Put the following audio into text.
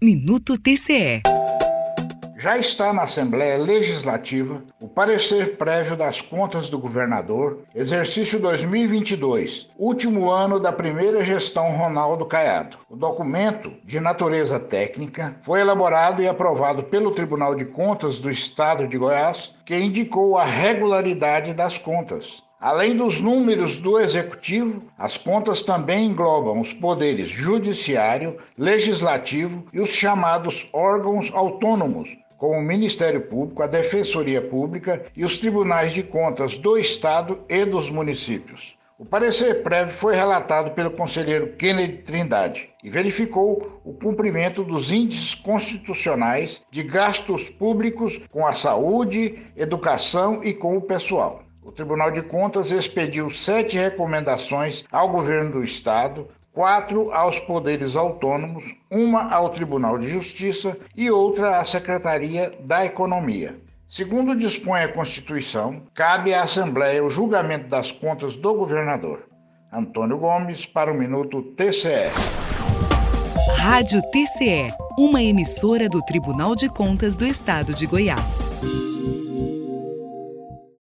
Minuto TCE. Já está na Assembleia Legislativa o parecer prévio das contas do governador, exercício 2022, último ano da primeira gestão Ronaldo Caiado. O documento, de natureza técnica, foi elaborado e aprovado pelo Tribunal de Contas do Estado de Goiás, que indicou a regularidade das contas. Além dos números do executivo, as contas também englobam os poderes judiciário, legislativo e os chamados órgãos autônomos, como o Ministério Público, a Defensoria Pública e os tribunais de contas do Estado e dos municípios. O parecer prévio foi relatado pelo conselheiro Kennedy Trindade e verificou o cumprimento dos índices constitucionais de gastos públicos com a saúde, educação e com o pessoal. O Tribunal de Contas expediu sete recomendações ao governo do Estado, quatro aos poderes autônomos, uma ao Tribunal de Justiça e outra à Secretaria da Economia. Segundo dispõe a Constituição, cabe à Assembleia o julgamento das contas do governador. Antônio Gomes, para o Minuto TCE. Rádio TCE, uma emissora do Tribunal de Contas do Estado de Goiás.